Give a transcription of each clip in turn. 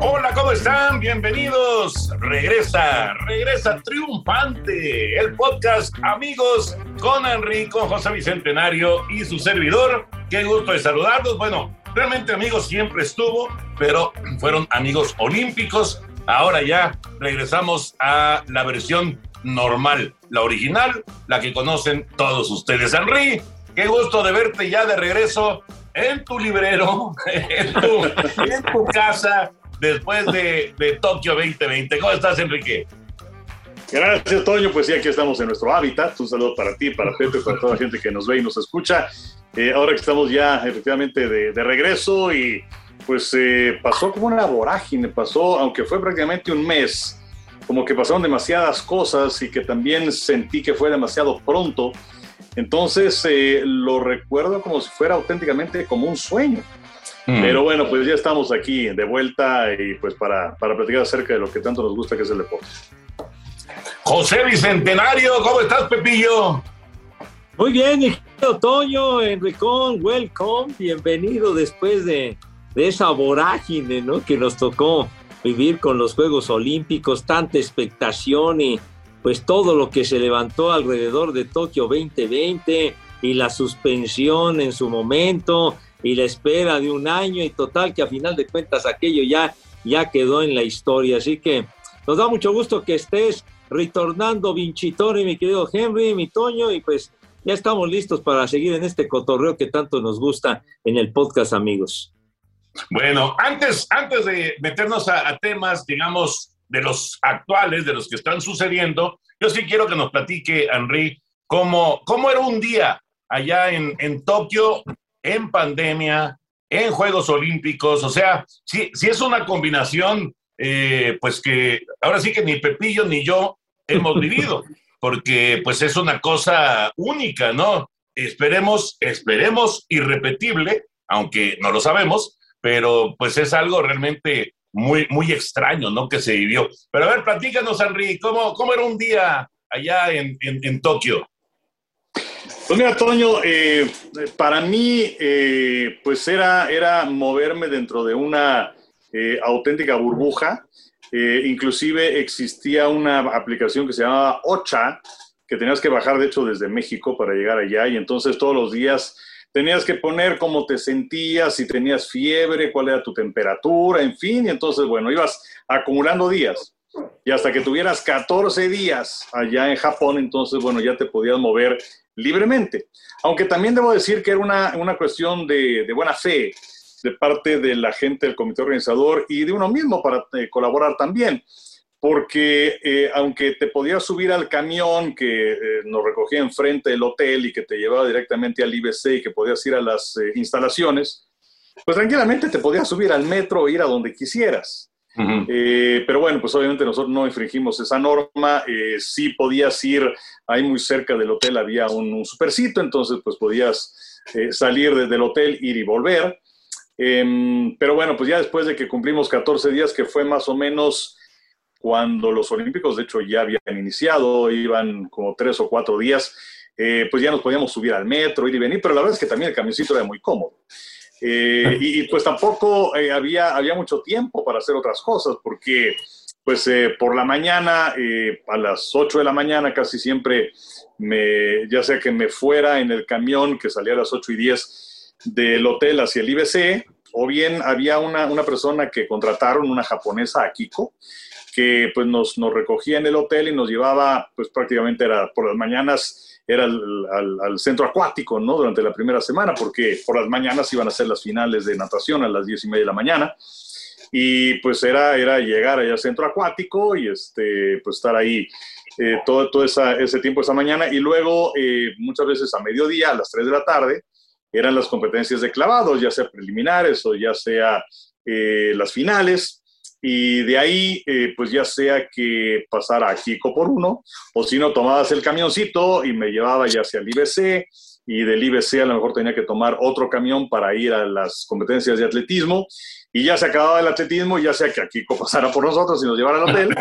Hola, ¿cómo están? Bienvenidos. Regresa, regresa triunfante el podcast Amigos con Enrico, José Bicentenario y su servidor. Qué gusto de saludarlos. Bueno, realmente amigos siempre estuvo, pero fueron amigos olímpicos. Ahora ya regresamos a la versión normal, la original, la que conocen todos ustedes. Henry, qué gusto de verte ya de regreso en tu librero, en tu casa, después de, de Tokio 2020. ¿Cómo estás, Enrique? Gracias, Toño. Pues sí, aquí estamos en nuestro hábitat. Un saludo para ti, para Pepe, para toda la gente que nos ve y nos escucha. Eh, ahora que estamos ya efectivamente de, de regreso y pues eh, pasó como una vorágine, pasó, aunque fue prácticamente un mes, como que pasaron demasiadas cosas y que también sentí que fue demasiado pronto. Entonces eh, lo recuerdo como si fuera auténticamente como un sueño. Mm. Pero bueno, pues ya estamos aquí de vuelta y pues para, para platicar acerca de lo que tanto nos gusta que es el deporte. José Bicentenario, ¿cómo estás, Pepillo? Muy bien, hijo Toño, Enricón, welcome, bienvenido después de, de esa vorágine ¿no? que nos tocó vivir con los Juegos Olímpicos, tanta expectación y pues todo lo que se levantó alrededor de Tokio 2020 y la suspensión en su momento y la espera de un año y total que a final de cuentas aquello ya, ya quedó en la historia. Así que nos da mucho gusto que estés retornando Vincitore, mi querido Henry, mi Toño, y pues ya estamos listos para seguir en este cotorreo que tanto nos gusta en el podcast, amigos. Bueno, antes, antes de meternos a, a, temas, digamos, de los actuales, de los que están sucediendo, yo sí quiero que nos platique, Henry, cómo, cómo era un día allá en, en Tokio, en pandemia, en Juegos Olímpicos. O sea, sí, sí es una combinación, eh, pues que ahora sí que ni Pepillo ni yo hemos vivido, porque pues es una cosa única, ¿no? Esperemos, esperemos irrepetible, aunque no lo sabemos, pero pues es algo realmente muy, muy extraño, ¿no? Que se vivió. Pero a ver, platícanos, Henry, ¿cómo, cómo era un día allá en, en, en Tokio? Pues mira, Toño, eh, para mí, eh, pues era, era moverme dentro de una eh, auténtica burbuja. inclusive existía una aplicación que se llamaba Ocha, que tenías que bajar, de hecho, desde México para llegar allá. Y entonces todos los días tenías que poner cómo te sentías, si tenías fiebre, cuál era tu temperatura, en fin, y entonces, bueno, ibas acumulando días. Y hasta que tuvieras 14 días allá en Japón, entonces, bueno, ya te podías mover libremente. Aunque también debo decir que era una, una cuestión de, de, buena fe de parte de la gente del comité organizador y de uno mismo para eh, colaborar también porque eh, aunque te podías subir al camión que eh, nos recogía enfrente del hotel y que te llevaba directamente al IBC y que podías ir a las instalaciones, pues tranquilamente te podías subir al metro o ir a donde quisieras. -huh. pero bueno, pues obviamente nosotros no infringimos esa norma, sí podías ir, ahí muy cerca del hotel había un, supercito, entonces pues podías salir desde el hotel, ir y volver. Em, pero bueno, pues ya después de que cumplimos 14 días, que fue más o menos cuando los Olímpicos, de hecho, ya habían iniciado, iban como tres o cuatro días, eh, pues ya nos podíamos subir al metro, ir y venir, pero la verdad es que también el camioncito era muy cómodo. Eh, y, pues tampoco eh, había, había mucho tiempo para hacer otras cosas, porque pues eh, por la mañana, eh, a las 8 de la mañana casi siempre, me, ya sea que me fuera en el camión que salía a las 8 y 10 del hotel hacia el IBC, o bien había una, una persona que contrataron, una japonesa, Akiko, que pues nos, nos, recogía en el hotel y nos llevaba, pues prácticamente era por las mañanas, era al, centro acuático, ¿no? Durante la primera semana, porque por las mañanas iban a ser las finales de natación a las diez y media de la mañana. Y pues era, era llegar allá al centro acuático y este, pues estar ahí eh, todo, todo ese tiempo, esa mañana, y luego muchas veces a mediodía, a las 3 de la tarde, eran las competencias de clavados, ya sea preliminares o ya sea las finales, y de ahí, pues ya sea que pasara a Kiko por uno, o si no, tomabas el camioncito y me llevaba ya hacia el IBC, y del IBC a lo mejor tenía que tomar otro camión para ir a las competencias de atletismo y ya se acababa el atletismo, ya sea que aquí pasara por nosotros y nos llevara al hotel,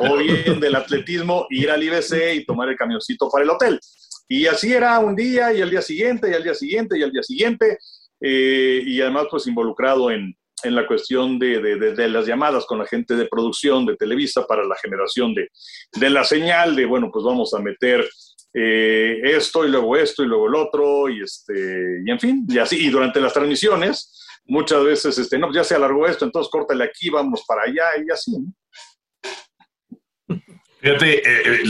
o bien del atletismo ir al IBC y tomar el camioncito para el hotel. Y así era un día y al día siguiente y al día siguiente y al día siguiente, eh, y además pues involucrado en, en la cuestión de, de, de, las llamadas con la gente de producción de Televisa para la generación de, la señal de, bueno, pues vamos a meter eh, esto y luego esto y luego el otro y este y en fin y así y durante las transmisiones muchas veces este no ya se alargó esto entonces córtale aquí vamos para allá y así fíjate eh, eh,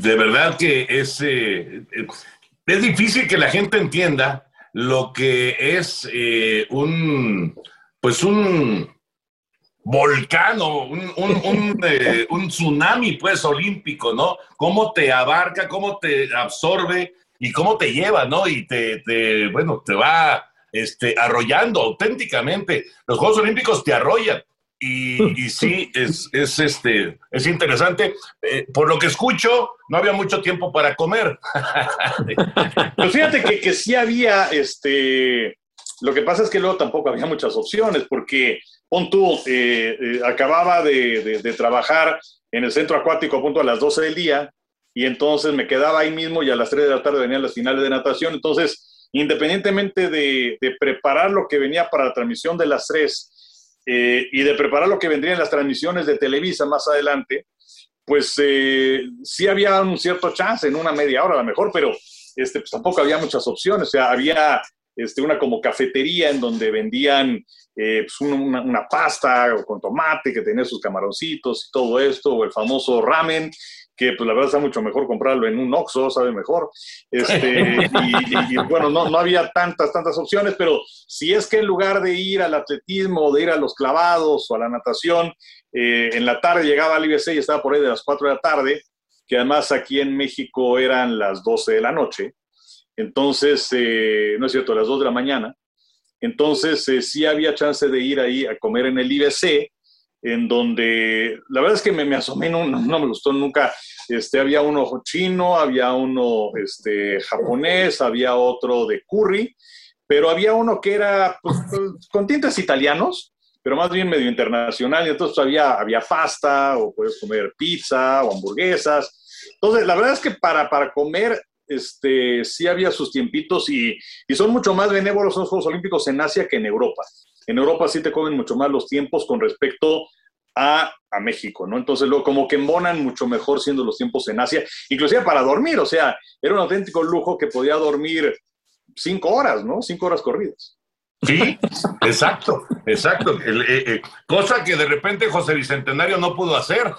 de verdad que es es difícil que la gente entienda lo que es un pues un volcán o eh, un, tsunami, pues, olímpico, ¿no? Cómo te abarca, cómo te absorbe y cómo te lleva, ¿no? Y te, bueno, te va este, arrollando auténticamente. Los Juegos Olímpicos te arrollan. Y, sí, es, este, es interesante. Eh, por lo que escucho, no había mucho tiempo para comer. pues fíjate que, que sí había, este, lo que pasa es que luego tampoco había muchas opciones, porque pon tú, eh, eh, acababa de, trabajar en el centro acuático a punto a las 12 del día y entonces me quedaba ahí mismo y a las 3 de la tarde venían las finales de natación. Entonces, independientemente de, preparar lo que venía para la transmisión de las 3 eh, y de preparar lo que vendría en las transmisiones de Televisa más adelante, pues sí había un cierto chance en una media hora a lo mejor, pero este, pues, tampoco había muchas opciones. O sea, había este, una como cafetería en donde vendían eh, pues una, pasta con tomate que tenía sus camaroncitos y todo esto, o el famoso ramen, que pues la verdad está mucho mejor comprarlo en un Oxxo, sabe mejor. Este, y, bueno, no, no había tantas, tantas opciones, pero si es que en lugar de ir al atletismo, de ir a los clavados o a la natación, eh, en la tarde llegaba al IBC y estaba por ahí de las 4 de la tarde, que además aquí en México eran las 12 de la noche, entonces, eh, no es cierto, a las 2 de la mañana. Entonces, eh, sí había chance de ir ahí a comer en el IBC, en donde la verdad es que me, me asomé, no, no, me gustó nunca. Este, había uno chino, había uno este, japonés, había otro de curry, pero había uno que era pues, con tintes italianos, pero más bien medio internacional. Y entonces había, había pasta, o puedes comer pizza o hamburguesas. Entonces, la verdad es que para, para comer este, sí había sus tiempitos y, son mucho más benévolos los Juegos Olímpicos en Asia que en Europa. En Europa sí te comen mucho más los tiempos con respecto a, México, ¿no? Entonces, luego como que embonan mucho mejor siendo los tiempos en Asia, inclusive para dormir, o sea, era un auténtico lujo que podía dormir cinco horas, ¿no? Cinco horas corridas. Sí, exacto, exacto. Eh, eh, cosa que de repente José Bicentenario no pudo hacer.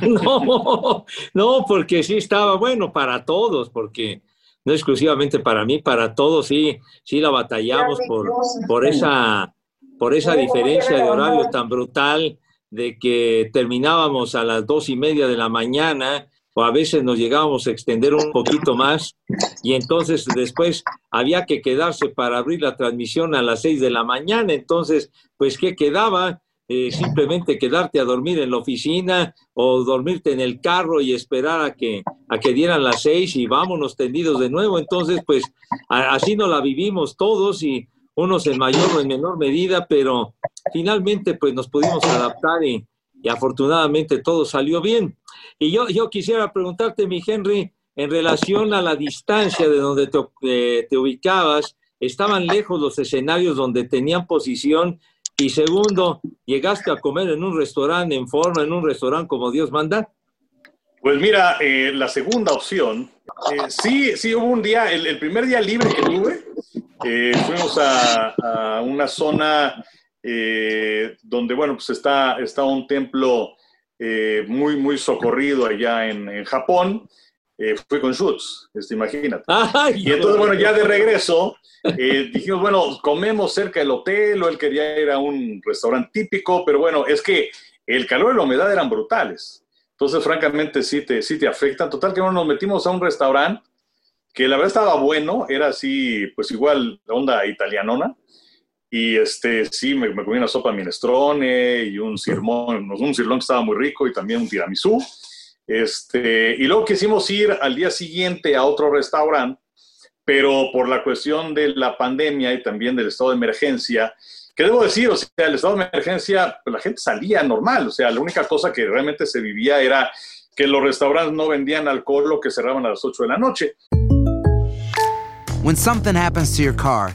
no, no, porque sí estaba bueno para todos, porque no exclusivamente para mí, para todos sí, sí la batallamos por, por esa, por esa diferencia de horario tan brutal de que terminábamos a las dos y media de la mañana o a veces nos llegábamos a extender un poquito más y entonces después había que quedarse para abrir la transmisión a las seis de la mañana, entonces pues ¿qué quedaba? Eh, simplemente quedarte a dormir en la oficina o dormirte en el carro y esperar a que, a que dieran las seis y vámonos tendidos de nuevo. Entonces, pues así no la vivimos todos y unos en mayor o en menor medida, pero finalmente pues nos pudimos adaptar y afortunadamente todo salió bien. Y yo, yo quisiera preguntarte, mi Henry, en relación a la distancia de donde te, eh, te ubicabas, ¿estaban lejos los escenarios donde tenían posición? Y segundo, ¿llegaste a comer en un restaurante en forma, en un restaurante como Dios manda? Pues mira, eh, la segunda opción, eh, sí, sí hubo un día, el, primer día libre que tuve, fuimos a, a, una zona donde, bueno, pues está, está un templo eh, muy, muy socorrido allá en, Japón, eh, fui con Schutz, este, imagínate. y entonces, bueno, ya de regreso, eh, dijimos, bueno, comemos cerca del hotel, o él quería ir a un restaurante típico, pero bueno, es que el calor y la humedad eran brutales. Entonces, francamente, sí te, sí te afectan. Total que nos metimos a un restaurante que la verdad estaba bueno, era así, pues igual, onda italianona. Y este, sí, me, comí una sopa minestrone y un sirmón, un sirlón que estaba muy rico y también un tiramisú. Este, y luego quisimos ir al día siguiente a otro restaurante, pero por la cuestión de la pandemia y también del estado de emergencia, ¿Qué debo decir? O sea, el estado de emergencia, pues la gente salía normal. O sea, la única cosa que realmente se vivía era que los restaurantes no vendían alcohol o que cerraban a las 8 de la noche. When something happens to your car,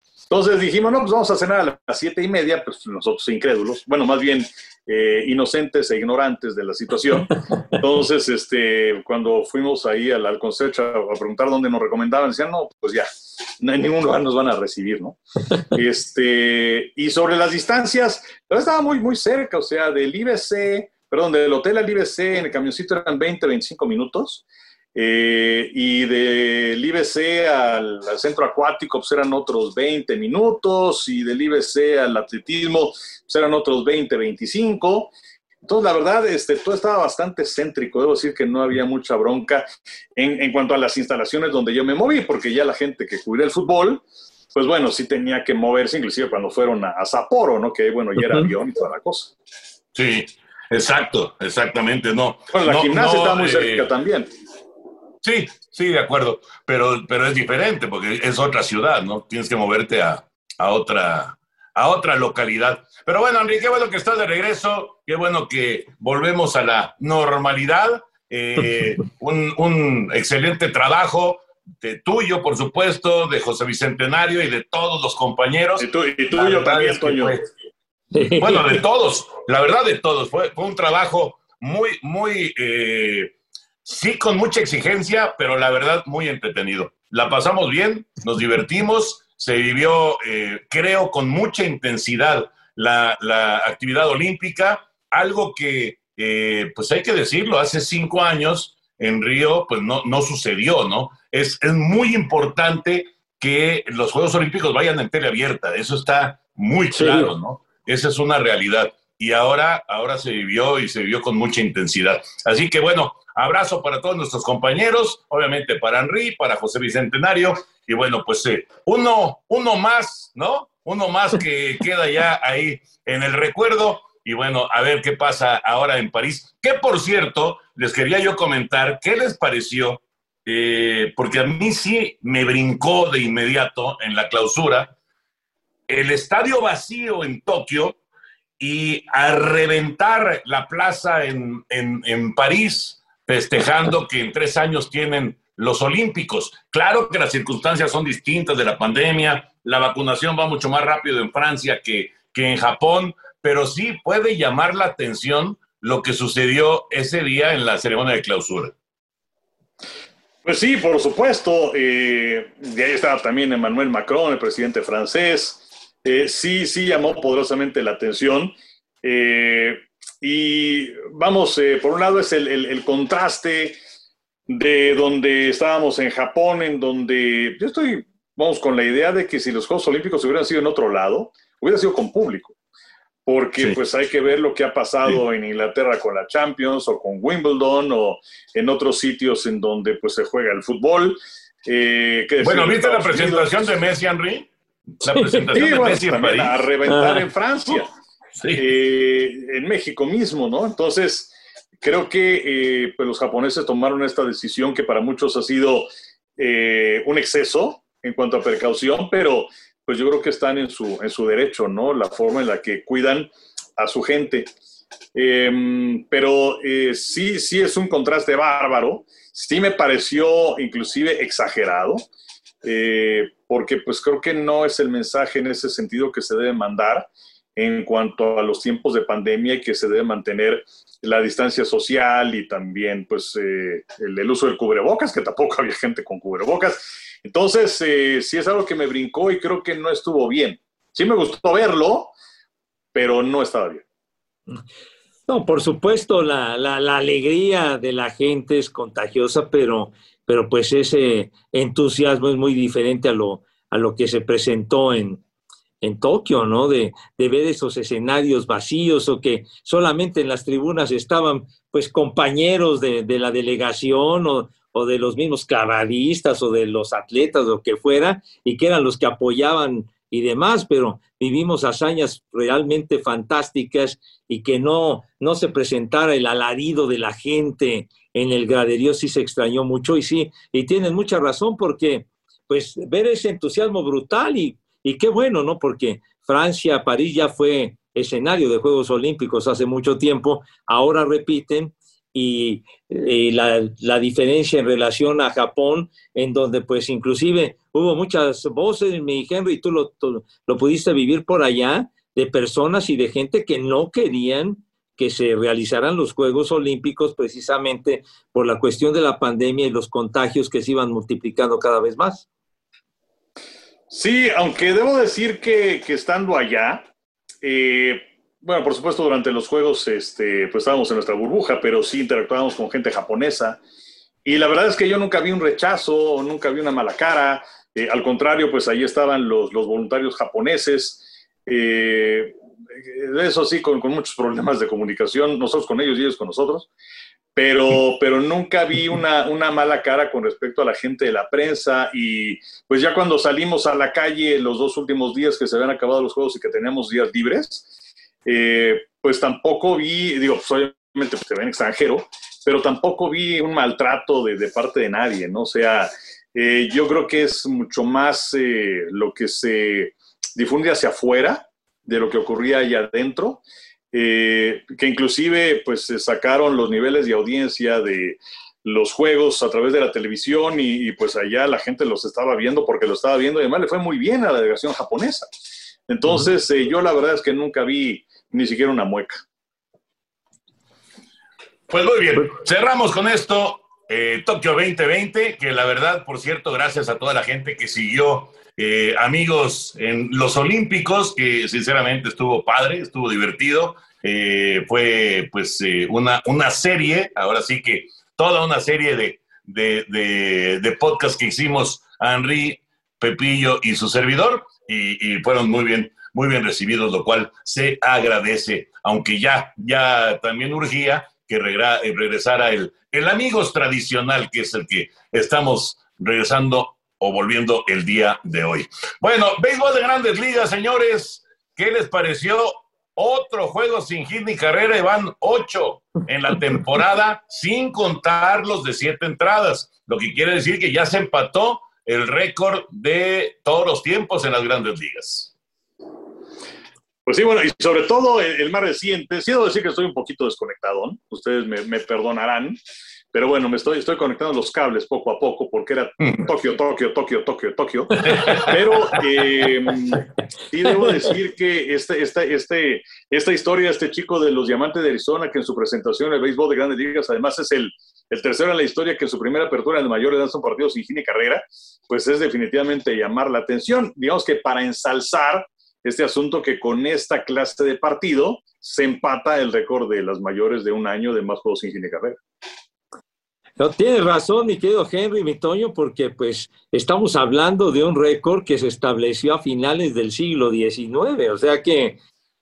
Entonces dijimos, no, pues vamos a cenar a las siete y media, pues nosotros incrédulos, bueno, más bien eh, inocentes e ignorantes de la situación. Entonces, este, cuando fuimos ahí al, al consejo a, a preguntar dónde nos recomendaban, decían, no, pues ya, no en ningún lugar nos van a recibir, ¿no? Este, y sobre las distancias, estaba muy, muy cerca, o sea, del IBC, perdón, del hotel al IBC en el camioncito eran 20, 25 minutos. Eh, y del IBC al, al, centro acuático pues eran otros 20 minutos y del IBC al atletismo pues eran otros 20, 25. Entonces, la verdad, este, todo estaba bastante céntrico. Debo decir que no había mucha bronca en, en cuanto a las instalaciones donde yo me moví, porque ya la gente que cuida el fútbol, pues bueno, sí tenía que moverse, inclusive cuando fueron a, a Sapporo, ¿no? Que bueno, ya era avión y toda la cosa. Sí, exacto, exactamente, no. Bueno, la no, gimnasia no, está muy eh, cerca también. Sí, sí, de acuerdo, pero, pero es diferente porque es otra ciudad, ¿no? Tienes que moverte a, a otra, a otra localidad. Pero bueno, Enrique, qué bueno que estás de regreso, qué bueno que volvemos a la normalidad. Eh, un, un, excelente trabajo de tuyo, por supuesto, de José Bicentenario y de todos los compañeros. Y, tuyo también, Toño. Fue, bueno, de todos, la verdad de todos. Fue, fue un trabajo muy, muy, eh, sí, con mucha exigencia, pero la verdad muy entretenido. La pasamos bien, nos divertimos se vivió, eh, creo, con mucha intensidad la, la, actividad olímpica, algo que, eh, pues hay que decirlo, hace cinco años en Río, pues no, no sucedió, ¿no? Es, es, muy importante que los Juegos Olímpicos vayan en tele abierta, eso está muy claro. ¿no? Esa es una realidad. Y ahora, ahora se vivió y se vivió con mucha intensidad. Así que bueno, abrazo para todos nuestros compañeros, obviamente para Henry, para José Bicentenario y bueno, pues eh, uno, uno más, ¿no? Uno más que queda ya ahí en el recuerdo. Y bueno, a ver qué pasa ahora en París. Que por cierto, les quería yo comentar qué les pareció, eh, porque a mí sí me brincó de inmediato en la clausura el estadio vacío en Tokio y a reventar la plaza en, en, en París, festejando que en tres años tienen los Olímpicos. Claro que las circunstancias son distintas de la pandemia, la vacunación va mucho más rápido en Francia que, que en Japón, pero sí puede llamar la atención lo que sucedió ese día en la ceremonia de clausura. Pues sí, por supuesto. Eh, de ahí estaba también Emmanuel Macron, el presidente francés. Eh, sí, sí llamó poderosamente la atención. Eh, y vamos, por un lado es el, el, el contraste de donde estábamos en Japón, en donde yo estoy, vamos, con la idea de que si los Juegos Olímpicos hubieran sido en otro lado, hubiera sido con público, porque sí. pues hay que ver lo que ha pasado sí. en Inglaterra con la Champions o con Wimbledon o en otros sitios en donde pues se juega el fútbol. Eh, bueno, ¿viste la presentación Unidos? de Messi, Henry? La presentación sí, de bueno, Messi en París. A reventar ah. en Francia, eh, en México mismo, ¿no? Entonces creo que eh, pues los japoneses tomaron esta decisión que para muchos ha sido eh, un exceso en cuanto a precaución, pero pues yo creo que están en su, en su derecho, ¿no? La forma en la que cuidan a su gente. Eh, pero sí, sí es un contraste bárbaro. Sí me pareció inclusive exagerado, eh, porque pues creo que no es el mensaje en ese sentido que se debe mandar. En cuanto a los tiempos de pandemia y que se debe mantener la distancia social y también pues eh, el, uso del cubrebocas, que tampoco había gente con cubrebocas. Entonces, eh, sí es algo que me brincó y creo que no estuvo bien. Sí me gustó verlo, pero no estaba bien. No, por supuesto, la, la, alegría de la gente es contagiosa, pero, pero pues ese entusiasmo es muy diferente a lo, a lo que se presentó en, en Tokio, ¿no? De, de, ver esos escenarios vacíos o que solamente en las tribunas estaban pues compañeros de, la delegación o, o, de los mismos clavadistas o de los atletas, o que fuera, y que eran los que apoyaban y demás, pero vivimos hazañas realmente fantásticas y que no, no se presentara el alarido de la gente en el graderío sí se extrañó mucho y sí, y tienen mucha razón porque pues ver ese entusiasmo brutal y y qué bueno, ¿no? Porque Francia, París ya fue escenario de Juegos Olímpicos hace mucho tiempo, ahora repiten y, la, diferencia en relación a Japón, en donde pues inclusive hubo muchas voces, mi Henry, tú lo, lo pudiste vivir por allá, de personas y de gente que no querían que se realizaran los Juegos Olímpicos precisamente por la cuestión de la pandemia y los contagios que se iban multiplicando cada vez más. Sí, aunque debo decir que, estando allá, eh, bueno, por supuesto durante los juegos este, pues estábamos en nuestra burbuja, pero sí interactuábamos con gente japonesa. Y la verdad es que yo nunca vi un rechazo, nunca vi una mala cara. Eh, al contrario, pues ahí estaban los, voluntarios japoneses. Eh, eso sí, con, con, muchos problemas de comunicación, nosotros con ellos y ellos con nosotros pero, pero nunca vi una, una, mala cara con respecto a la gente de la prensa y pues ya cuando salimos a la calle los dos últimos días que se habían acabado los juegos y que teníamos días libres, eh, pues tampoco vi, digo, pues obviamente se ven extranjero, pero tampoco vi un maltrato de, de parte de nadie, ¿no? O sea, eh, yo creo que es mucho más eh, lo que se difunde hacia afuera de lo que ocurría allá adentro. Eh, que inclusive pues se sacaron los niveles de audiencia de los juegos a través de la televisión y, pues allá la gente los estaba viendo porque lo estaba viendo y además le fue muy bien a la delegación japonesa. Entonces eh, yo la verdad es que nunca vi ni siquiera una mueca. Pues muy bien, cerramos con esto eh, Tokio 2020, que la verdad, por cierto, gracias a toda la gente que siguió eh, amigos en los Olímpicos, que sinceramente estuvo padre, estuvo divertido. Eh, fue pues eh, una, una serie, ahora sí que toda una serie de, de, de, podcasts que hicimos Henry, Pepillo y su servidor, y, fueron muy bien, muy bien recibidos, lo cual se agradece, aunque ya, ya también urgía que regresara el, el amigos tradicional, que es el que estamos regresando o volviendo el día de hoy. Bueno, béisbol de grandes ligas, señores. ¿Qué les pareció? Otro juego sin hit ni carrera y van ocho en la temporada, sin contar los de siete entradas. Lo que quiere decir que ya se empató el récord de todos los tiempos en las grandes ligas. Pues sí, bueno, y sobre todo el, más reciente, sí debo decir que estoy un poquito desconectado, ustedes me, me perdonarán, pero bueno, me estoy, estoy conectando los cables poco a poco porque era Tokio, Tokio, Tokio, Tokio, Tokio. Pero eh, sí debo decir que este, este, este, esta historia, este chico de los Diamantes de Arizona, que en su presentación en el béisbol de grandes ligas, además es el, el tercero en la historia que en su primera apertura en el mayor edad son partidos sin fin y carrera, pues es definitivamente llamar la atención. Digamos que para ensalzar este asunto que con esta clase de partido se empata el récord de las mayores de un año de más juegos sin fin y carrera. No, tienes razón, mi querido Henry, mi Toño, porque pues estamos hablando de un récord que se estableció a finales del siglo XIX, o sea que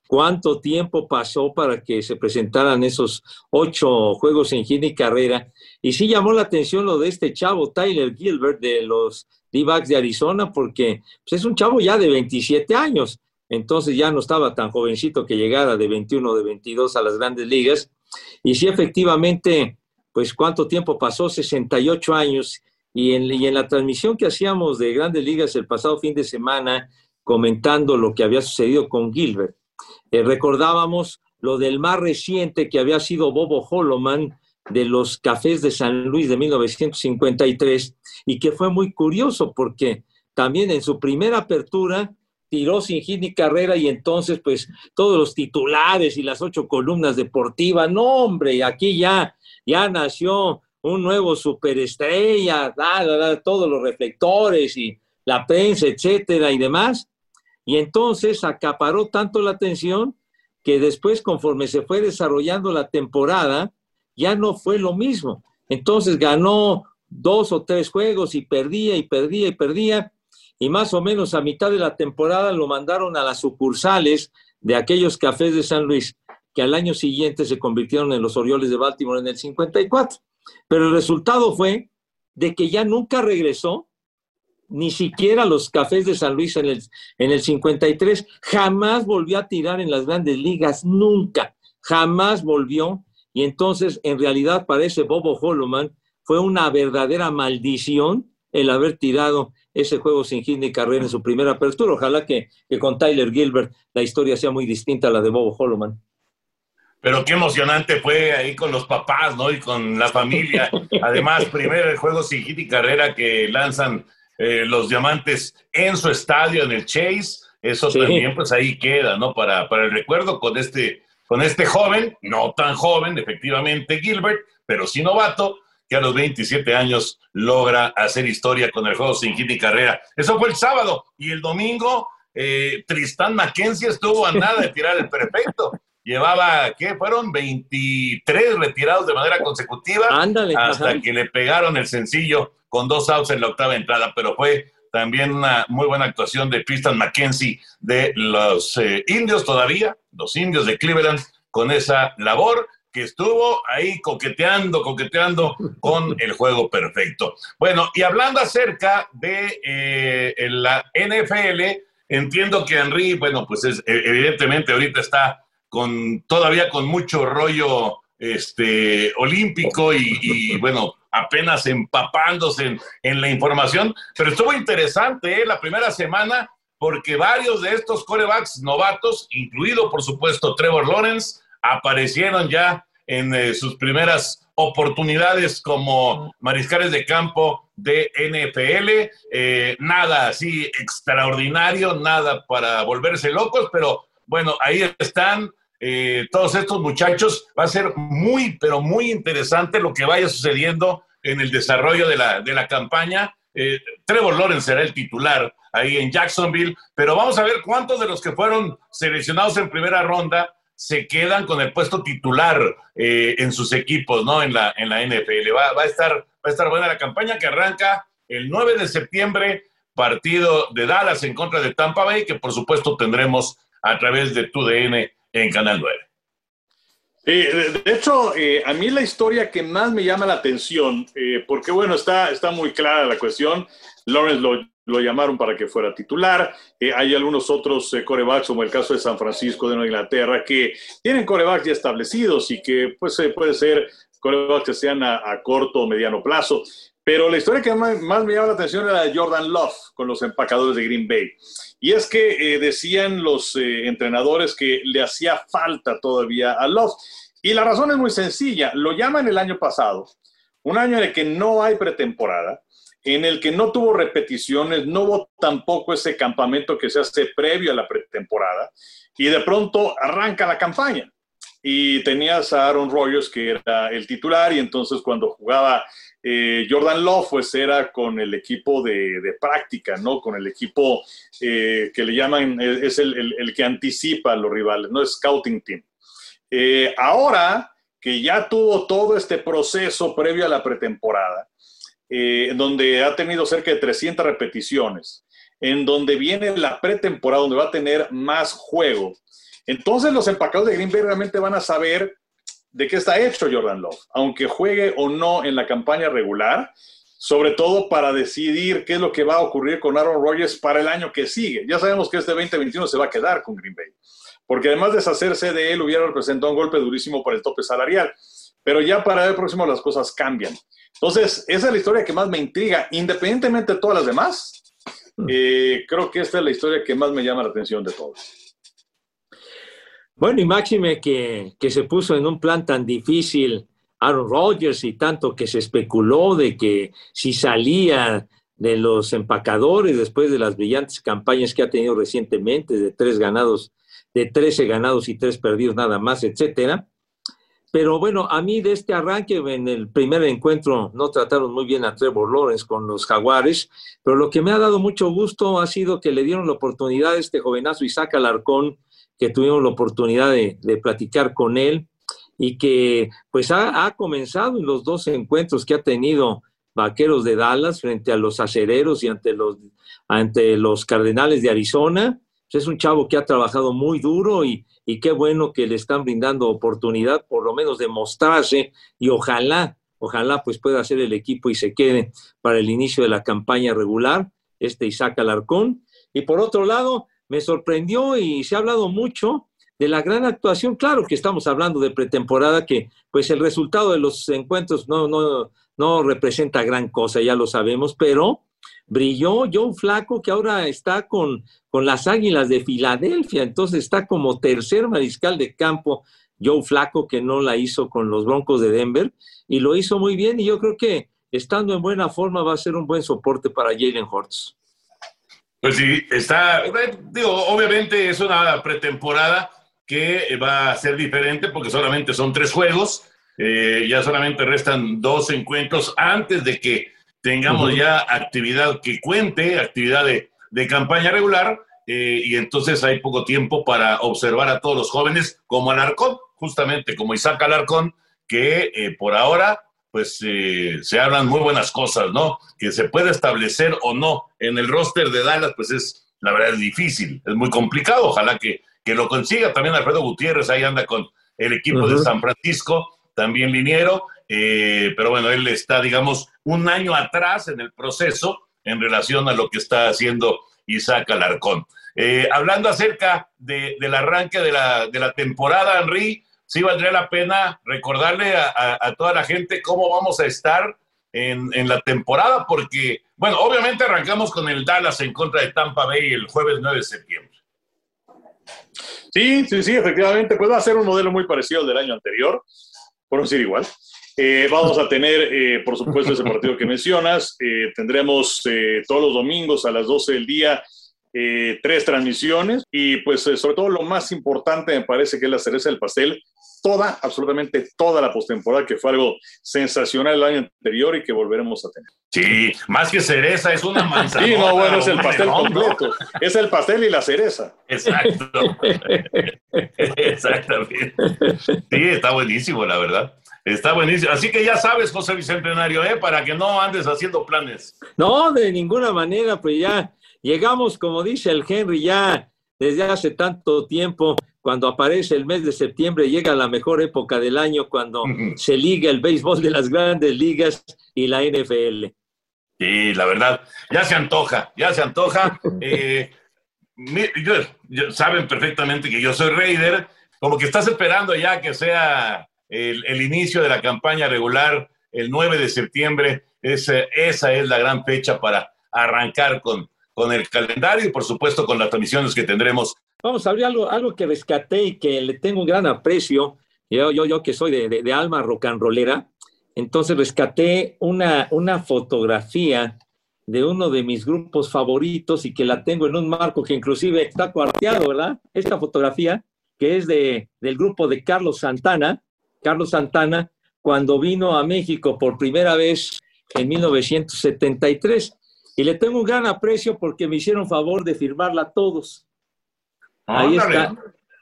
cuánto tiempo pasó para que se presentaran esos ocho juegos en gira y carrera. Y sí llamó la atención lo de este chavo, Tyler Gilbert, de los D-Backs de Arizona, porque pues, es un chavo ya de 27 años, entonces ya no estaba tan jovencito que llegara de 21 o de 22 a las grandes ligas. Y sí, efectivamente, pues cuánto tiempo pasó, 68 años, y en, y en la transmisión que hacíamos de Grandes Ligas el pasado fin de semana, comentando lo que había sucedido con Gilbert, eh, recordábamos lo del más reciente que había sido Bobo Holoman de los Cafés de San Luis de 1953 y que fue muy curioso porque también en su primera apertura tiró sin hit ni carrera y entonces pues todos los titulares y las ocho columnas deportivas, no hombre, aquí ya, ya nació un nuevo superestrella, todos los reflectores y la prensa, etcétera y demás. Y entonces acaparó tanto la atención que después, conforme se fue desarrollando la temporada, ya no fue lo mismo. Entonces ganó dos o tres juegos y perdía y perdía y perdía. Y más o menos a mitad de la temporada lo mandaron a las sucursales de aquellos cafés de San Luis, que al año siguiente se convirtieron en los Orioles de Baltimore en el 54. Pero el resultado fue de que ya nunca regresó, ni siquiera los cafés de San Luis en el, en el 53, jamás volvió a tirar en las grandes ligas, nunca, jamás volvió. Y entonces, en realidad, para ese Bobo Holloman, fue una verdadera maldición el haber tirado ese juego sin hit ni carrera en su primera apertura. Ojalá que, que, con Tyler Gilbert la historia sea muy distinta a la de Bobo Holloman. Pero qué emocionante fue ahí con los papás, ¿no? Y con la familia. Además, primero el juego sin hit y carrera que lanzan eh, los diamantes en su estadio, en el Chase. Eso también, pues ahí queda, ¿no? Para, para el recuerdo con este, con este joven, no tan joven, efectivamente, Gilbert, pero sí novato, que a los 27 años logra hacer historia con el juego sin hit y carrera. Eso fue el sábado. Y el domingo, eh, Tristán Mackenzie estuvo a nada de tirar el perfecto llevaba, ¿qué? Fueron 23 retirados de manera consecutiva Ándale, hasta que le pegaron el sencillo con dos outs en la octava entrada, pero fue también una muy buena actuación de Tristan McKenzie de los eh, indios todavía, los indios de Cleveland, con esa labor que estuvo ahí coqueteando, coqueteando con el juego perfecto. Bueno, y hablando acerca de eh, la NFL, entiendo que Henry, bueno, pues es, evidentemente ahorita está con todavía con mucho rollo este, olímpico y, bueno, apenas empapándose en, la información, pero estuvo interesante ¿eh? la primera semana porque varios de estos corebacks novatos, incluido por supuesto Trevor Lawrence, aparecieron ya en eh, sus primeras oportunidades como mariscales de campo de NFL. Eh, nada así extraordinario, nada para volverse locos, pero bueno, ahí están eh, todos estos muchachos. Va a ser muy, pero muy interesante lo que vaya sucediendo en el desarrollo de la, de la campaña. Eh, Trevor Lawrence será el titular ahí en Jacksonville, pero vamos a ver cuántos de los que fueron seleccionados en primera ronda se quedan con el puesto titular eh, en sus equipos, ¿no? En la, en la NFL. Va, va, a estar, va a estar buena la campaña que arranca el 9 de septiembre, partido de Dallas en contra de Tampa Bay, que por supuesto tendremos a través de TUDN en Canal 9. de hecho, eh, a mí la historia que más me llama la atención, eh, porque bueno, está, está muy clara la cuestión, Lawrence lo llamaron para que fuera titular, eh, hay algunos otros corebacks, como el caso de San Francisco de Nueva Inglaterra, que tienen corebacks ya establecidos y que pues puede ser corebacks que sean a, corto o mediano plazo. Pero la historia que más, más, me llama la atención era de Jordan Love con los empacadores de Green Bay. Y es que eh, decían los eh, entrenadores que le hacía falta todavía a Love. Y la razón es muy sencilla. Lo llaman el año pasado, un año en el que no hay pretemporada, en el que no tuvo repeticiones, no hubo tampoco ese campamento que se hace previo a la pretemporada. Y de pronto arranca la campaña. Y tenías a Aaron Rodgers, que era el titular, y entonces cuando jugaba eh, Jordan Love, pues era con el equipo de, práctica, ¿no? Con el equipo eh, que le llaman, eh, es el, que anticipa a los rivales, ¿no? Scouting Team. ahora que ya tuvo todo este proceso previo a la pretemporada, en donde ha tenido cerca de 300 repeticiones, en donde viene la pretemporada, donde va a tener más juego, entonces los empacados de Green Bay realmente van a saber de qué está hecho Jordan Love, aunque juegue o no en la campaña regular, sobre todo para decidir qué es lo que va a ocurrir con Aaron Rodgers para el año que sigue. Ya sabemos que este 2021 se va a quedar con Green Bay, porque además de deshacerse de él hubiera representado un golpe durísimo para el tope salarial, pero ya para el próximo las cosas cambian. Entonces, esa es la historia que más me intriga, independientemente de todas las demás. Mm. Eh, creo que esta es la historia que más me llama la atención de todos. Bueno, y máxime que, que se puso en un plan tan difícil Aaron Rodgers y tanto que se especuló de que si salía de los empacadores después de las brillantes campañas que ha tenido recientemente, de tres ganados, de 13 ganados y tres perdidos nada más, etcétera. Pero bueno, a mí de este arranque en el primer encuentro no trataron muy bien a Trevor Lawrence con los Jaguares, pero lo que me ha dado mucho gusto ha sido que le dieron la oportunidad a este jovenazo Isaac Alarcón, que tuvimos la oportunidad de, platicar con él y que pues ha, ha, comenzado en los dos encuentros que ha tenido Vaqueros de Dallas frente a los acereros y ante los, ante los Cardenales de Arizona. Es un chavo que ha trabajado muy duro y, y qué bueno que le están brindando oportunidad, por lo menos de mostrarse y ojalá, ojalá pues pueda ser el equipo y se quede para el inicio de la campaña regular, este Isaac Alarcón. Y por otro lado, me sorprendió y se ha hablado mucho de la gran actuación. Claro que estamos hablando de pretemporada, que pues el resultado de los encuentros no, no, no representa gran cosa, ya lo sabemos, pero brilló Joe Flaco, que ahora está con, con las Águilas de Filadelfia, entonces está como tercer mariscal de campo Joe Flaco, que no la hizo con los Broncos de Denver, y lo hizo muy bien, y yo creo que estando en buena forma va a ser un buen soporte para Jalen Hurts. Pues sí, está, digo, obviamente es una pretemporada que va a ser diferente porque solamente son tres juegos, eh, ya solamente restan dos encuentros antes de que tengamos ya actividad que cuente, actividad de, campaña regular, eh, y entonces hay poco tiempo para observar a todos los jóvenes como Alarcón, justamente como Isaac Alarcón, que eh, por ahora pues eh, se hablan muy buenas cosas, ¿no? Que se puede establecer o no en el roster de Dallas, pues es, la verdad es difícil, es muy complicado, ojalá que, que lo consiga. También Alfredo Gutiérrez ahí anda con el equipo de San Francisco, también vinieron, pero bueno, él está, digamos, un año atrás en el proceso en relación a lo que está haciendo Isaac Alarcón. Eh, hablando acerca del arranque de la, de temporada, Henry, sí valdría la pena recordarle a, toda la gente cómo vamos a estar en, en, la temporada, porque, bueno, obviamente arrancamos con el Dallas en contra de Tampa Bay el jueves 9 de septiembre. Sí, sí, sí, efectivamente, pues va a ser un modelo muy parecido al del año anterior, por no decir igual. Eh, vamos a tener, eh, por supuesto, ese partido que mencionas. Eh, tendremos todos los domingos a las 12 del día tres transmisiones y pues sobre todo lo más importante me parece que es la cereza del pastel. Toda, absolutamente toda la postemporada, que fue algo sensacional el año anterior y que volveremos a tener. Sí, más que cereza, es una manzana. Sí, no, bueno, es el pastel completo. Es el pastel y la cereza. Exacto. Exactamente. Sí, está buenísimo, la verdad. Está buenísimo. Así que ya sabes, José Bicentenario, ¿eh? para que no andes haciendo planes. No, de ninguna manera, pues ya llegamos, como dice el Henry, ya desde hace tanto tiempo, cuando aparece el mes de septiembre, llega la mejor época del año cuando se liga el béisbol de las grandes ligas y la NFL. Sí, la verdad, ya se antoja, ya se antoja. eh, saben perfectamente que yo soy Raider, como que estás esperando ya que sea el, inicio de la campaña regular el 9 de septiembre. esa es la gran fecha para arrancar con, con el calendario y por supuesto con las transmisiones que tendremos. Vamos a abrir algo, algo que rescaté y que le tengo un gran aprecio. Yo, yo, yo que soy de, de, alma rock and rollera, entonces rescaté una, una fotografía de uno de mis grupos favoritos y que la tengo en un marco que inclusive está cuarteado, ¿verdad? Esta fotografía que es de, del grupo de Carlos Santana, Carlos Santana, cuando vino a México por primera vez en 1973. Y le tengo un gran aprecio porque me hicieron favor de firmarla todos. Ahí,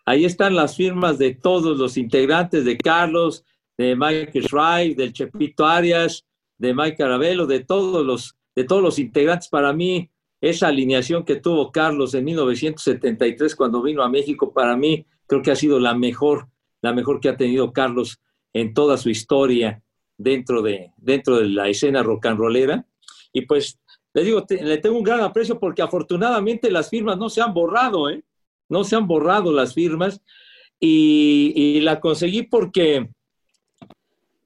ahí están las firmas de todos los integrantes, de Carlos, de Mike Schreib, del Chepito Arias, de Mike Carabello, de todos los, de todos los integrantes. Para mí, esa alineación que tuvo Carlos en 1973 cuando vino a México, para mí creo que ha sido la mejor la mejor que ha tenido Carlos en toda su historia dentro de, dentro de la escena rock and rollera. Y pues le digo, le tengo un gran aprecio porque afortunadamente las firmas no se han borrado, ¿eh? No se han borrado las firmas y, la conseguí porque,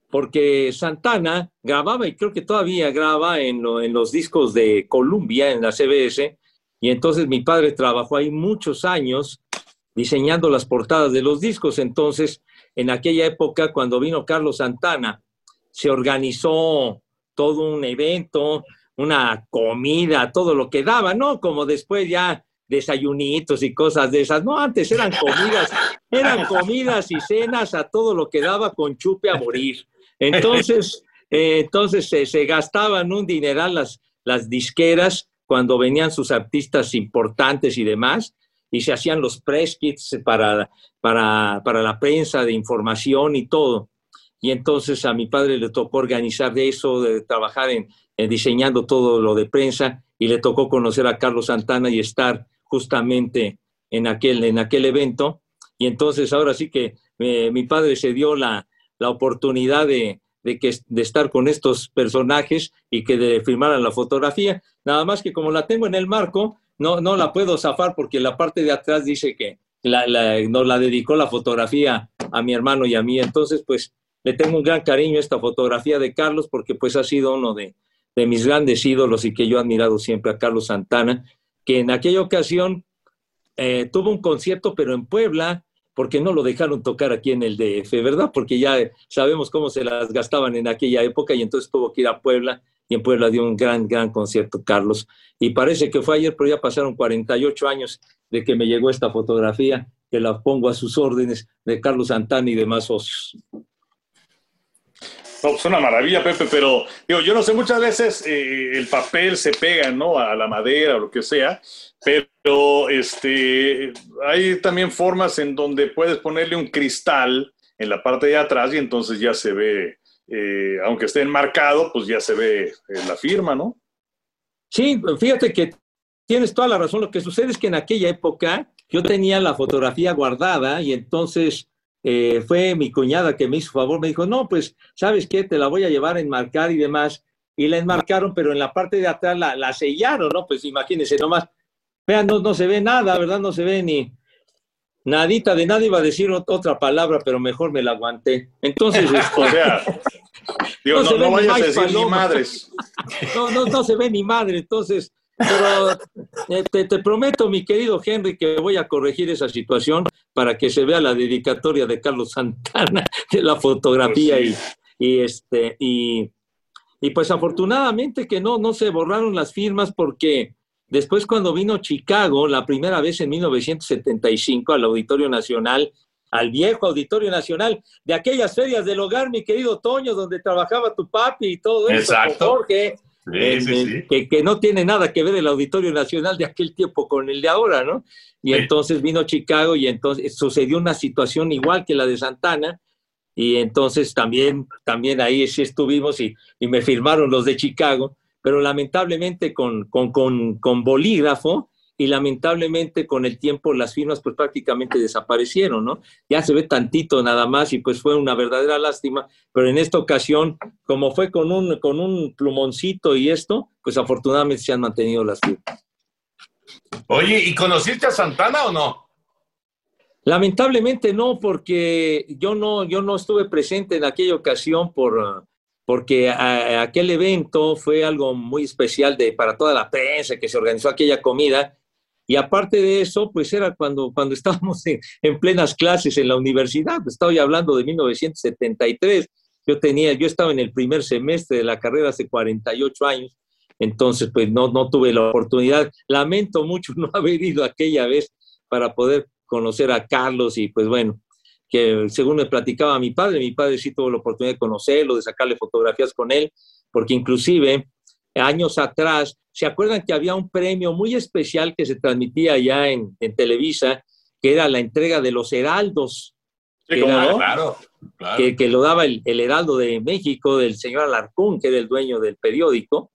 porque Santana grababa y creo que todavía graba en, en los discos de Columbia, en la CBS, y entonces mi padre trabajó ahí muchos años diseñando las portadas de los discos. Entonces, en aquella época, cuando vino Carlos Santana, se organizó todo un evento, una comida, todo lo que daba, ¿no? Como después ya desayunitos y cosas de esas. No, antes eran comidas, eran comidas y cenas a todo lo que daba con chupe a morir. Entonces, eh, entonces se gastaban un dineral las, las disqueras cuando venían sus artistas importantes y demás, y se hacían los press kits para, para, para la prensa de información y todo. Y entonces a mi padre le tocó organizar eso, de trabajar en, diseñando todo lo de prensa, y le tocó conocer a Carlos Santana y estar justamente en aquel, en aquel evento. Y entonces ahora sí que eh, mi padre se dio la, la oportunidad de, de, que, de estar con estos personajes y que de firmaran la fotografía. Nada más que como la tengo en el marco, no, no la puedo zafar porque la parte de atrás dice que la, nos la dedicó la fotografía a mi hermano y a mí. Entonces, pues le tengo un gran cariño a esta fotografía de Carlos porque pues ha sido uno de, de mis grandes ídolos y que yo he admirado siempre a Carlos Santana, que en aquella ocasión eh, tuvo un concierto, pero en Puebla, porque no lo dejaron tocar aquí en el DF, ¿verdad? Porque ya sabemos cómo se las gastaban en aquella época y entonces tuvo que ir a Puebla y en Puebla dio un gran, gran concierto, Carlos. Y parece que fue ayer, pero ya pasaron 48 años de que me llegó esta fotografía, que la pongo a sus órdenes de Carlos Santana y demás socios. No, pues una maravilla, Pepe, pero digo, yo no sé, muchas veces eh, el papel se pega, ¿no? A la madera o lo que sea, pero este, hay también formas en donde puedes ponerle un cristal en la parte de atrás y entonces ya se ve, eh, aunque esté enmarcado, pues ya se ve eh, la firma, ¿no? Sí, fíjate que tienes toda la razón. Lo que sucede es que en aquella época yo tenía la fotografía guardada y entonces eh, fue mi cuñada que me hizo favor, me dijo, no, pues, ¿sabes qué? Te la voy a llevar a enmarcar y demás. Y la enmarcaron, pero en la parte de atrás la, sellaron, ¿no? Pues imagínense nomás. Vean, no, no se ve nada, ¿verdad? No se ve ni nadita de nada. Iba a decir otra palabra, pero mejor me la aguanté. Entonces, o sea, digo, no, no, vayas a decir ni madres. no, no, no se ve ni madre. Entonces, pero eh, te, prometo, mi querido Henry, que voy a corregir esa situación para que se vea la dedicatoria de Carlos Santana de la fotografía pues y, este y, y, pues afortunadamente que no, no se borraron las firmas porque después cuando vino Chicago la primera vez en 1975 al Auditorio Nacional, al viejo Auditorio Nacional de aquellas ferias del hogar, mi querido Toño, donde trabajaba tu papi y todo eso, Jorge que, no tiene nada que ver el Auditorio Nacional de aquel tiempo con el de ahora, ¿no? Y entonces vino Chicago y entonces sucedió una situación igual que la de Santana, y entonces también, también ahí sí estuvimos y, me firmaron los de Chicago, pero lamentablemente con, con, con, con bolígrafo, y lamentablemente con el tiempo las firmas pues prácticamente desaparecieron, ¿no? Ya se ve tantito nada más y pues fue una verdadera lástima, pero en esta ocasión, como fue con un, con un plumoncito y esto, pues afortunadamente se han mantenido las firmas. Oye, ¿y conociste a Santana o no? Lamentablemente no, porque yo no, yo no estuve presente en aquella ocasión por, porque aquel evento fue algo muy especial de, para toda la prensa que se organizó aquella comida y aparte de eso, pues era cuando, cuando estábamos en, plenas clases en la universidad, estoy hablando de 1973, yo tenía, yo estaba en el primer semestre de la carrera hace 48 años, entonces pues no, no tuve la oportunidad. Lamento mucho no haber ido aquella vez para poder conocer a Carlos y pues bueno, que según me platicaba mi padre, mi padre sí tuvo la oportunidad de conocerlo, de sacarle fotografías con él, porque inclusive años atrás, ¿se acuerdan que había un premio muy especial que se transmitía ya en, Televisa, que era la entrega de los heraldos? claro, Que, lo daba el, heraldo de México, del señor Alarcón, que era el dueño del periódico.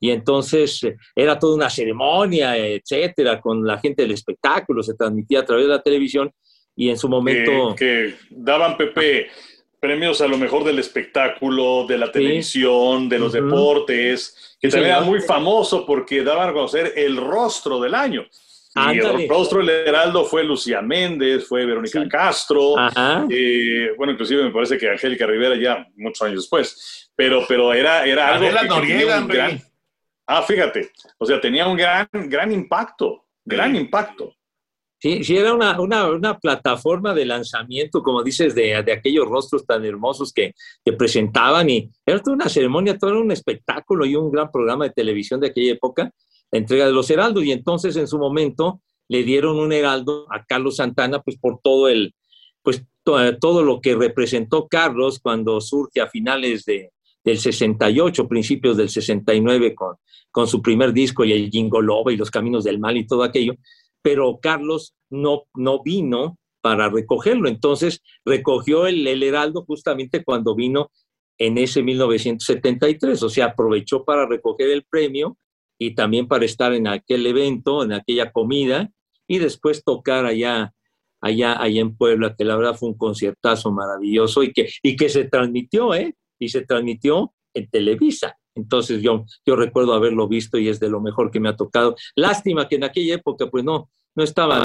Y entonces eh, era toda una ceremonia, etcétera, con la gente del espectáculo, se transmitía a través de la televisión y en su momento... Que, daban, Pepe, premios a lo mejor del espectáculo, de la televisión, de los deportes, que también era muy famoso porque daban a conocer el rostro del año. Y el rostro del Heraldo fue Lucía Méndez, fue Verónica Castro, eh, bueno, inclusive me parece que Angélica Rivera ya muchos años después, pero, pero era, era algo que, Ah, fíjate, o sea, tenía un gran, gran impacto, gran impacto. Sí, sí, era una, una, una, plataforma de lanzamiento, como dices, de, de aquellos rostros tan hermosos que, que, presentaban y era toda una ceremonia, todo un espectáculo y un gran programa de televisión de aquella época, la entrega de los heraldos. Y entonces en su momento le dieron un heraldo a Carlos Santana pues por todo el, pues todo lo que representó Carlos cuando surge a finales de, del 68, principios del 69 con, con su primer disco y el Jingo Loba y los Caminos del Mal y todo aquello, pero Carlos no, no vino para recogerlo, entonces recogió el, el Heraldo justamente cuando vino en ese 1973, o sea, aprovechó para recoger el premio y también para estar en aquel evento, en aquella comida y después tocar allá allá, allá en Puebla, que la verdad fue un conciertazo maravilloso y que, y que se transmitió, ¿eh? Y se transmitió en Televisa. Entonces yo, yo recuerdo haberlo visto y es de lo mejor que me ha tocado. Lástima que en aquella época pues no, no estaba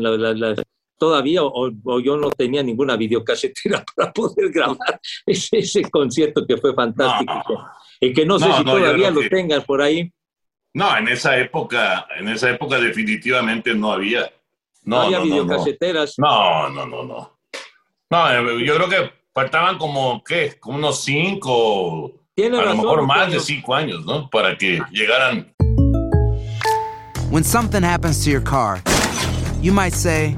todavía o, yo no tenía ninguna videocasetera para poder grabar ese, ese concierto que fue fantástico. Y que no sé si todavía lo tengas por ahí. No, en esa época, en esa época definitivamente no había. No, había videocaseteras. No, no, no, no. No, eh, yo creo que faltaban como, ¿qué? Como unos cinco, Tiene a razón, lo mejor más Antonio. de cinco años, ¿no? Para que llegaran. When something happens to your car, you might say,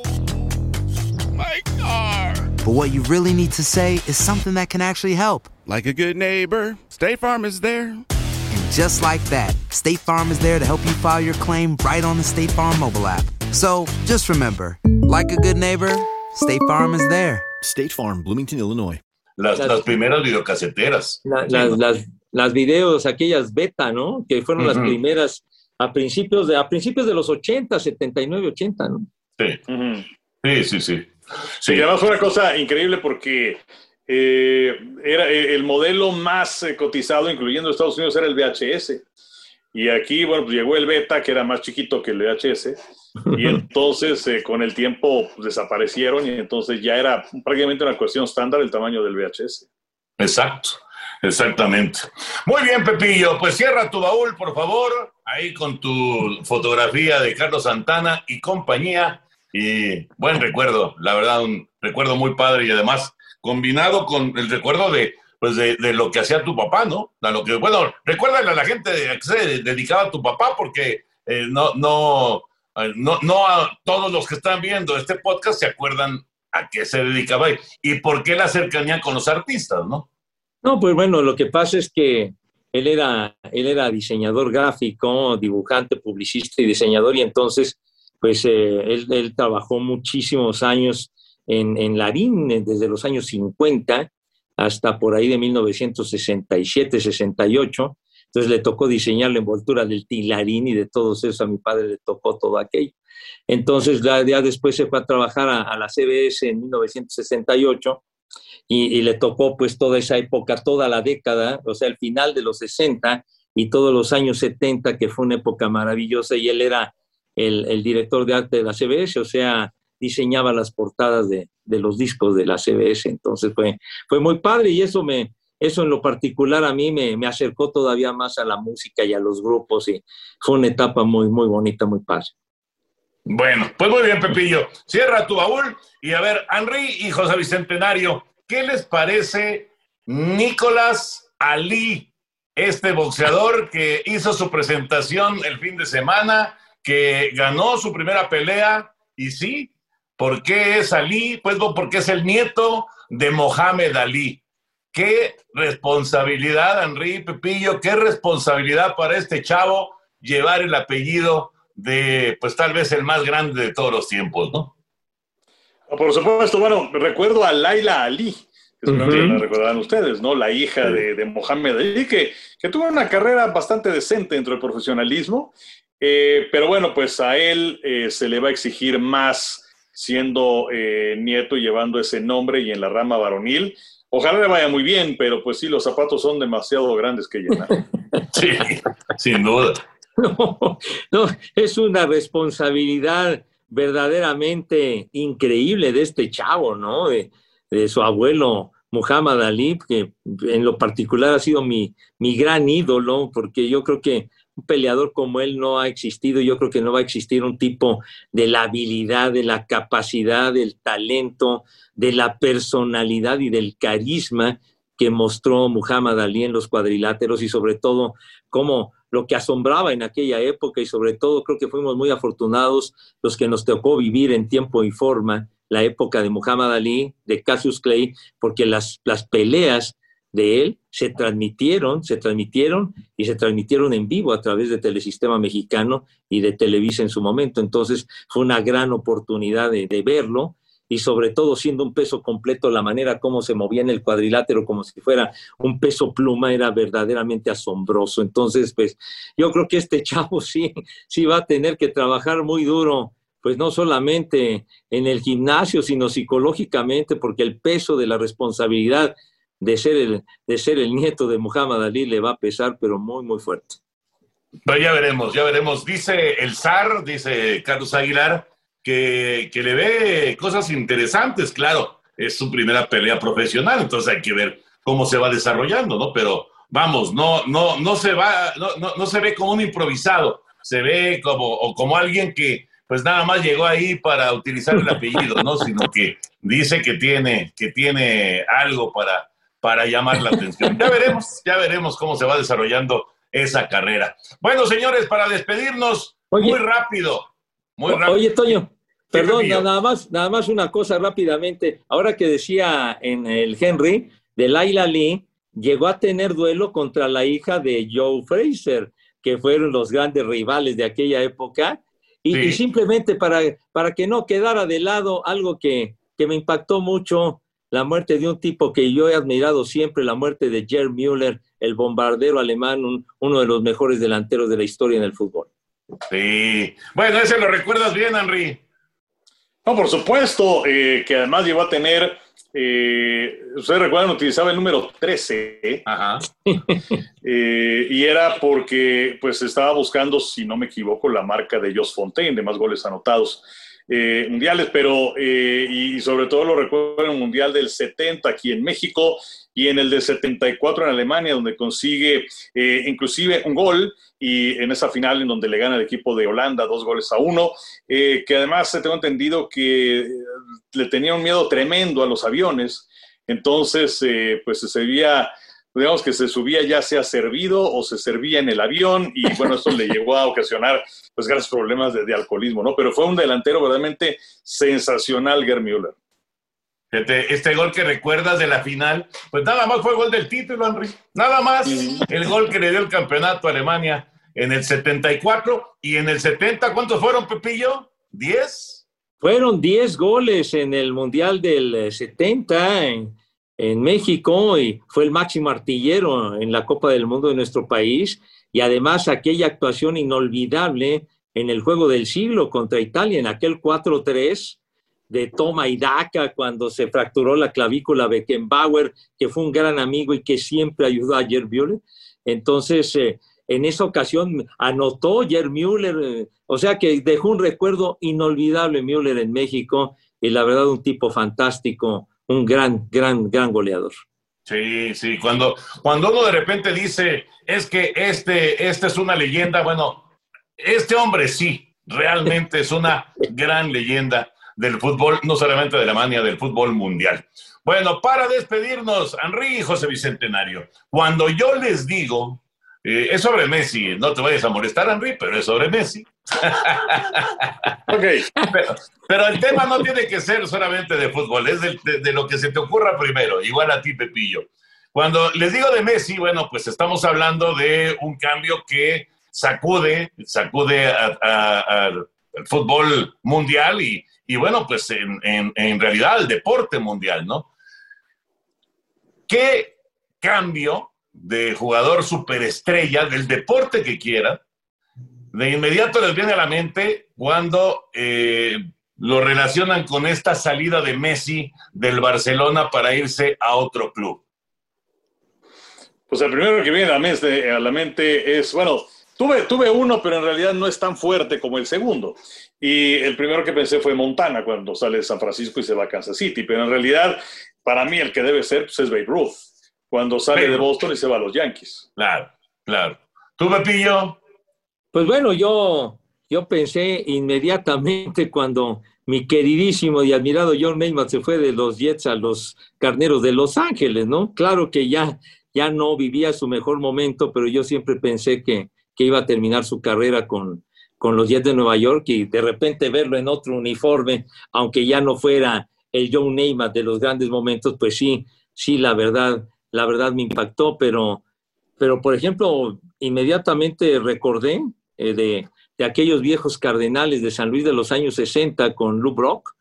No! My car. but what you really need to say is something that can actually help. Like a good neighbor, State Farm is there. And just like that, State Farm is there to help you file your claim right on the State Farm mobile app. So just remember, like a good neighbor, State Farm is there. State Farm, Bloomington, Illinois. Las, Las- las primeras videocaseteras. La- Sí, las, ¿no? las, las videos, aquellas beta, ¿no? Que fueron las primeras a principios de, a principios de los 80, 79, 80, ¿no? Sí, Ujú. sí, sí. sí. Sí, que además fue una cosa increíble porque eh, era eh, el modelo más eh, cotizado, incluyendo Estados Unidos, era el VHS. Y aquí, bueno, pues llegó el beta, que era más chiquito que el VHS. Y entonces, eh, con el tiempo, pues, desaparecieron y entonces ya era prácticamente una cuestión estándar el tamaño del VHS. Exacto, exactamente. Muy bien, Pepillo, pues cierra tu baúl, por favor, ahí con tu fotografía de Carlos Santana y compañía. Y buen recuerdo, la verdad, un recuerdo muy padre y además combinado con el recuerdo de, pues de, de lo que hacía tu papá, ¿no? A lo que, bueno, recuérdale a la gente de a qué se dedicaba tu papá, porque eh, no, no, no, no a todos los que están viendo este podcast se acuerdan a qué se dedicaba y, por qué la cercanía con los artistas, ¿no? No, pues bueno, lo que pasa es que él era, él era diseñador gráfico, dibujante, publicista y diseñador, y entonces, pues eh, él, trabajó muchísimos años en, en Larín, desde los años 50 hasta por ahí de 1967, 68. Entonces le tocó diseñar la envoltura del Tilarín y de todos esos, a mi padre le tocó todo aquello. Entonces ya, ya después se fue a trabajar a, a la CBS en 1968 y, y le tocó pues toda esa época, toda la década, o sea, el final de los 60 y todos los años 70, que fue una época maravillosa, y él era el, el director de arte de la CBS, o sea, diseñaba las portadas de, de los discos de la CBS, entonces fue, fue muy padre y eso me... Eso en lo particular a mí me, me acercó todavía más a la música y a los grupos y fue una etapa muy, muy bonita, muy padre. Bueno, pues muy bien, Pepillo. Cierra tu baúl y a ver, Henry y José Bicentenario, ¿qué les parece Nicolás Ali, este boxeador que hizo su presentación el fin de semana, que ganó su primera pelea? Y sí, ¿por qué es Ali? Pues porque es el nieto de Mohamed Ali. Qué responsabilidad, Henry Pepillo, qué responsabilidad para este chavo llevar el apellido de, pues tal vez el más grande de todos los tiempos, ¿no? Por supuesto, bueno, recuerdo a Laila Ali, que seguramente Ujú. la recordarán ustedes, ¿no? La hija de, de Mohamed Ali, que, que tuvo una carrera bastante decente dentro del profesionalismo, eh, pero bueno, pues a él eh, se le va a exigir más siendo eh, nieto y llevando ese nombre y en la rama varonil. Ojalá le vaya muy bien, pero pues sí, los zapatos son demasiado grandes que llenar. Sí, sin duda. No, no, es una responsabilidad verdaderamente increíble de este chavo, ¿no? De, de su abuelo Muhammad Ali, que en lo particular ha sido mi, mi gran ídolo, porque yo creo que un peleador como él no ha existido, yo creo que no va a existir un tipo de la habilidad, de la capacidad, del talento, de la personalidad y del carisma que mostró Muhammad Ali en los cuadriláteros y sobre todo cómo lo que asombraba en aquella época y sobre todo creo que fuimos muy afortunados los que nos tocó vivir en tiempo y forma la época de Muhammad Ali, de Cassius Clay, porque las, las peleas de él se transmitieron, se transmitieron y se transmitieron en vivo a través de Telesistema Mexicano y de Televisa en su momento. Entonces fue una gran oportunidad de, de verlo y sobre todo siendo un peso completo, la manera como se movía en el cuadrilátero como si fuera un peso pluma era verdaderamente asombroso. Entonces, pues yo creo que este chavo sí, sí va a tener que trabajar muy duro, pues no solamente en el gimnasio, sino psicológicamente, porque el peso de la responsabilidad de ser el, de ser el nieto de Muhammad Ali le va a pesar, pero muy, muy fuerte. Pero ya veremos, ya veremos. Dice el zar, dice Carlos Aguilar, que, que, le ve cosas interesantes, claro, es su primera pelea profesional, entonces hay que ver cómo se va desarrollando, ¿no? Pero vamos, no, no, no se va, no, no, no se ve como un improvisado, se ve como, o como alguien que pues nada más llegó ahí para utilizar el apellido, ¿no? Sino que dice que tiene, que tiene algo para, para llamar la atención. Ya veremos, ya veremos cómo se va desarrollando esa carrera. Bueno, señores, para despedirnos, Oye, muy rápido, muy rápido. Oye, Toño, perdón, nada más, nada más una cosa rápidamente. Ahora que decía en el Henry, de Laila Lee, llegó a tener duelo contra la hija de Joe Fraser, que fueron los grandes rivales de aquella época, y, sí. y simplemente para, para que no quedara de lado algo que, que me impactó mucho, la muerte de un tipo que yo he admirado siempre, la muerte de Gerd Müller, el bombardero alemán, un, uno de los mejores delanteros de la historia en el fútbol. Sí, bueno, ese lo recuerdas bien, Henry. No, por supuesto, eh, que además llegó a tener, eh, ustedes recuerdan, utilizaba el número 13, Ajá. eh, y era porque pues estaba buscando, si no me equivoco, la marca de Jos Fontaine, de más goles anotados. Eh, mundiales, pero eh, y sobre todo lo recuerdo en el Mundial del 70 aquí en México y en el de 74 en Alemania, donde consigue eh, inclusive un gol y en esa final en donde le gana el equipo de Holanda dos goles a uno, que además tengo entendido que le tenía un miedo tremendo a los aviones, entonces pues se veía digamos que se subía ya sea servido o se servía en el avión y bueno, esto le llegó a ocasionar pues grandes problemas de, de, alcoholismo, ¿no? Pero fue un delantero verdaderamente sensacional, Gerd Müller. Este, este, gol que recuerdas de la final, pues nada más fue el gol del título, Henry. Nada más el gol que le dio el campeonato a Alemania en el 74 y en el 70, ¿cuántos fueron, Pepillo? ¿10? Fueron 10 goles en el Mundial del 70, en, en México y fue el máximo artillero en la Copa del Mundo de nuestro país y además aquella actuación inolvidable en el juego del siglo contra Italia en aquel 4-3 de toma y daca cuando se fracturó la clavícula Beckenbauer, que fue un gran amigo y que siempre ayudó a Gerd Müller. Entonces, eh, en esa ocasión anotó Gerd Müller, eh, o sea que dejó un recuerdo inolvidable Müller en México y la verdad un tipo fantástico, un gran, gran, gran goleador. Sí, sí, cuando, cuando uno de repente dice, es que este, este es una leyenda, bueno, este hombre sí, realmente es una gran leyenda del fútbol, no solamente de Alemania, del fútbol mundial. Bueno, para despedirnos, Henry y José Bicentenario, cuando yo les digo, eh, es sobre Messi, no te vayas a molestar, Henry, pero es sobre Messi. ok. Pero, pero, el tema no tiene que ser solamente de fútbol, es de, de, de, lo que se te ocurra primero, igual a ti, Pepillo. Cuando les digo de Messi, bueno, pues estamos hablando de un cambio que sacude, sacude al fútbol mundial y, y bueno, pues en, en, en, realidad al deporte mundial, ¿no? ¿Qué cambio de jugador superestrella del deporte que quiera, de inmediato les viene a la mente cuando eh, lo relacionan con esta salida de Messi del Barcelona para irse a otro club? Pues el primero que viene a la mente, a la mente es, bueno, tuve, tuve uno, pero en realidad no es tan fuerte como el segundo. Y el primero que pensé fue Montana cuando sale de San Francisco y se va a Kansas City, pero en realidad para mí el que debe ser pues, es Babe Ruth, cuando sale de. Boston y se va a los Yankees. Claro, claro. ¿Tú, Pepillo? Pues bueno, yo, yo pensé inmediatamente cuando mi queridísimo y admirado John Neymar se fue de los Jets a los Carneros de Los Ángeles, ¿no? Claro que ya, ya no vivía su mejor momento, pero yo siempre pensé que, que iba a terminar su carrera con, con los Jets de Nueva York y de repente verlo en otro uniforme, aunque ya no fuera el John Neymar de los grandes momentos, pues sí, sí, la verdad, la verdad me impactó, pero, pero por ejemplo, inmediatamente recordé eh, de, de aquellos viejos cardenales de San Luis de los años 60 con Lou Brock,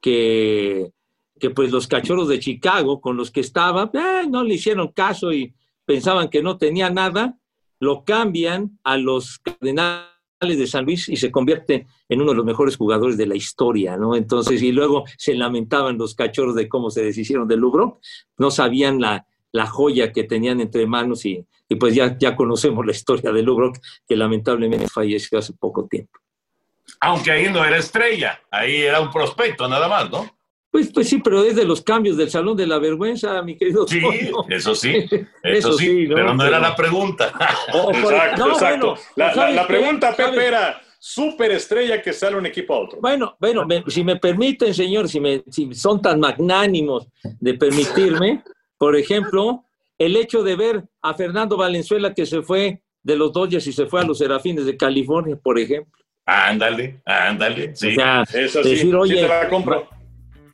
que, que pues los cachorros de Chicago con los que estaba, eh, no le hicieron caso y pensaban que no tenía nada, lo cambian a los cardenales de San Luis y se convierte en uno de los mejores jugadores de la historia, ¿no? Entonces, y luego se lamentaban los cachorros de cómo se deshicieron de Lou Brock, no sabían la, la joya que tenían entre manos y, y pues ya, ya conocemos la historia de Lou Brock, que lamentablemente falleció hace poco tiempo. Aunque ahí no era estrella, ahí era un prospecto nada más, ¿no? Pues, pues sí, pero es de los cambios del Salón de la Vergüenza, mi querido Sí, Toño. eso sí, eso, Eso sí, sí, ¿no? pero no era la pregunta. O por- Exacto, no, exacto. bueno, la, la- ¿sabes la qué? pregunta, Pepe, ¿Sabes? era superestrella que sale un equipo a otro. Bueno, bueno, me- si me permiten, señor, si, me, si son tan magnánimos de permitirme, por ejemplo, el hecho de ver a Fernando Valenzuela que se fue de los Dodgers y se fue a los Serafines de California, por ejemplo. Ándale, ándale, sí. O sea, Esa sí, decir, sí oye, te la compro.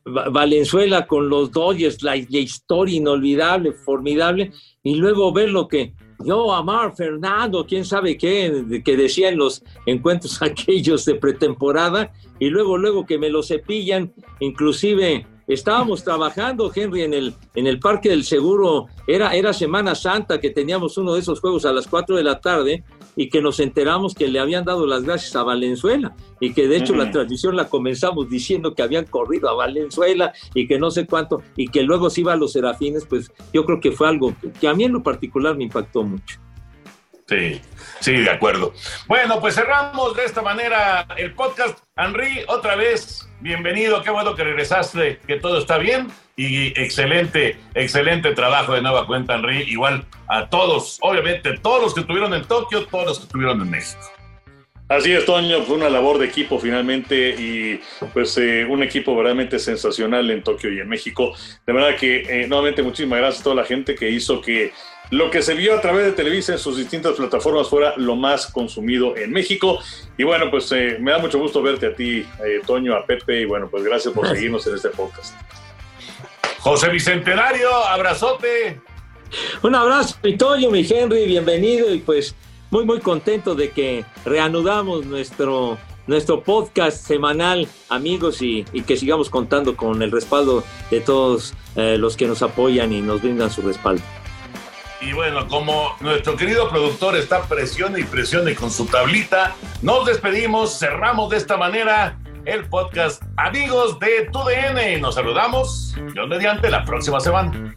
Va- Valenzuela con los Dodgers, la, la historia inolvidable, formidable, y luego ver lo que yo, Amar, Fernando, quién sabe qué, que decía en los encuentros aquellos de pretemporada, y luego, luego que me lo cepillan, inclusive estábamos trabajando, Henry, en el, en el Parque del Seguro, era, era Semana Santa que teníamos uno de esos juegos a las 4 de la tarde, y que nos enteramos que le habían dado las gracias a Valenzuela. Y que de hecho la transmisión la comenzamos diciendo que habían corrido a Valenzuela y que no sé cuánto y que luego se iba a los serafines, pues yo creo que fue algo que, que a mí en lo particular me impactó mucho. Sí, sí, de acuerdo. Bueno, pues cerramos de esta manera el podcast. Henry, otra vez, bienvenido, qué bueno que regresaste, que todo está bien y excelente, excelente trabajo de nueva cuenta, Henry. Igual a todos, obviamente, todos los que estuvieron en Tokio, todos los que estuvieron en México. Así es, Toño, fue una labor de equipo finalmente y pues eh, un equipo verdaderamente sensacional en Tokio y en México. De verdad que eh, nuevamente muchísimas gracias a toda la gente que hizo que lo que se vio a través de Televisa en sus distintas plataformas fuera lo más consumido en México. Y bueno, pues eh, me da mucho gusto verte a ti, eh, Toño, a Pepe y bueno, pues gracias por seguirnos en este podcast. José Bicentenario, abrazote. Un abrazo, mi Toño, mi Henry, bienvenido y pues muy, muy contento de que reanudamos nuestro, nuestro podcast semanal, amigos, y, que sigamos contando con el respaldo de todos eh, los que nos apoyan y nos brindan su respaldo. Y bueno, como nuestro querido productor está presione y presione con su tablita, nos despedimos, cerramos de esta manera el podcast Amigos de TUDN. Nos saludamos, Dios mediante, la próxima semana.